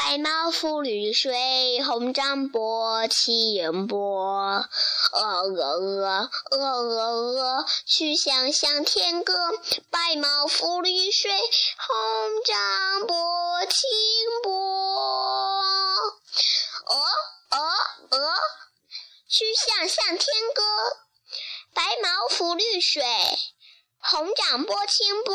白毛浮绿水，红掌拨清波。鹅鹅鹅，鹅鹅鹅，曲项向天歌。白毛浮绿水，红掌拨清波。鹅鹅鹅，曲项向天歌。白毛浮绿水，红掌拨清波。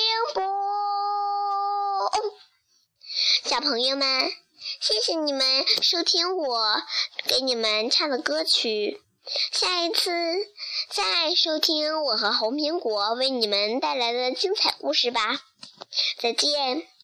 哦小朋友们，谢谢你们收听我给你们唱的歌曲。下一次再收听我和红苹果为你们带来的精彩故事吧。再见。